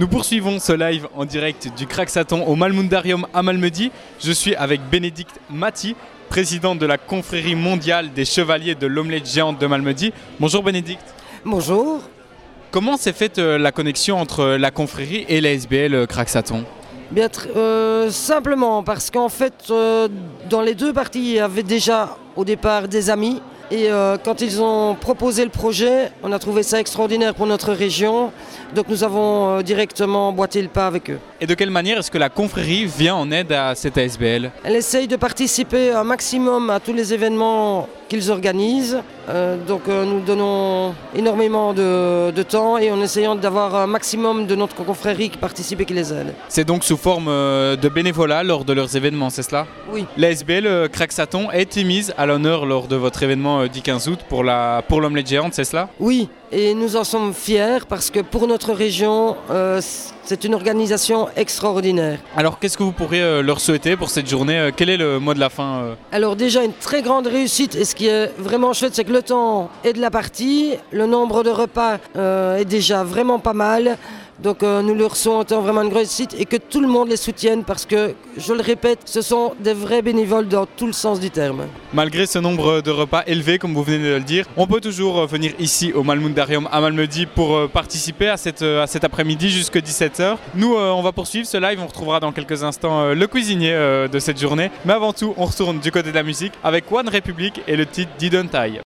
Nous poursuivons ce live en direct du Craxaton au Malmundarium à Malmedy. Je suis avec Bénédicte Mati, présidente de la confrérie mondiale des chevaliers de l'omelette géante de Malmedy. Bonjour Bénédicte. Bonjour. Comment s'est faite euh, la connexion entre la confrérie et la SBL euh, Craxaton? Bien, euh, simplement parce qu'en fait, euh, dans les deux parties, il y avait déjà au départ des amis. Et euh, quand ils ont proposé le projet, on a trouvé ça extraordinaire pour notre région. Donc nous avons euh, directement boité le pas avec eux. Et de quelle manière est-ce que la confrérie vient en aide à cette ASBL Elle essaye de participer un maximum à tous les événements qu'ils organisent. Euh, donc nous donnons énormément de, de temps et en essayant d'avoir un maximum de notre confrérie qui participe et qui les aide. C'est donc sous forme de bénévolat lors de leurs événements, c'est cela? Oui. La SBL euh, Craxaton a été mise à l'honneur lors de votre événement euh, du 15 août pour la pour l'omelette géante, c'est cela? Oui, et nous en sommes fiers parce que pour notre région, euh, c'est une organisation extraordinaire. Alors qu'est-ce que vous pourriez euh, leur souhaiter pour cette journée Euh, Quel est le mot de la fin Alors déjà une très grande réussite et ce qui est vraiment chouette c'est que le temps est de la partie, le nombre de repas est déjà vraiment pas mal. Donc euh, nous leur souhaitons vraiment une réussite et que tout le monde les soutienne parce que, je le répète, ce sont des vrais bénévoles dans tout le sens du terme. Malgré ce nombre de repas élevé, comme vous venez de le dire, on peut toujours euh, venir ici au Malmundarium à Malmedy pour euh, participer à, cet après-midi jusqu'à 17h. Nous, on va poursuivre ce live, on retrouvera dans quelques instants le cuisinier de cette journée. Mais avant tout, on retourne du côté de la musique avec One Republic et le titre Didn't I.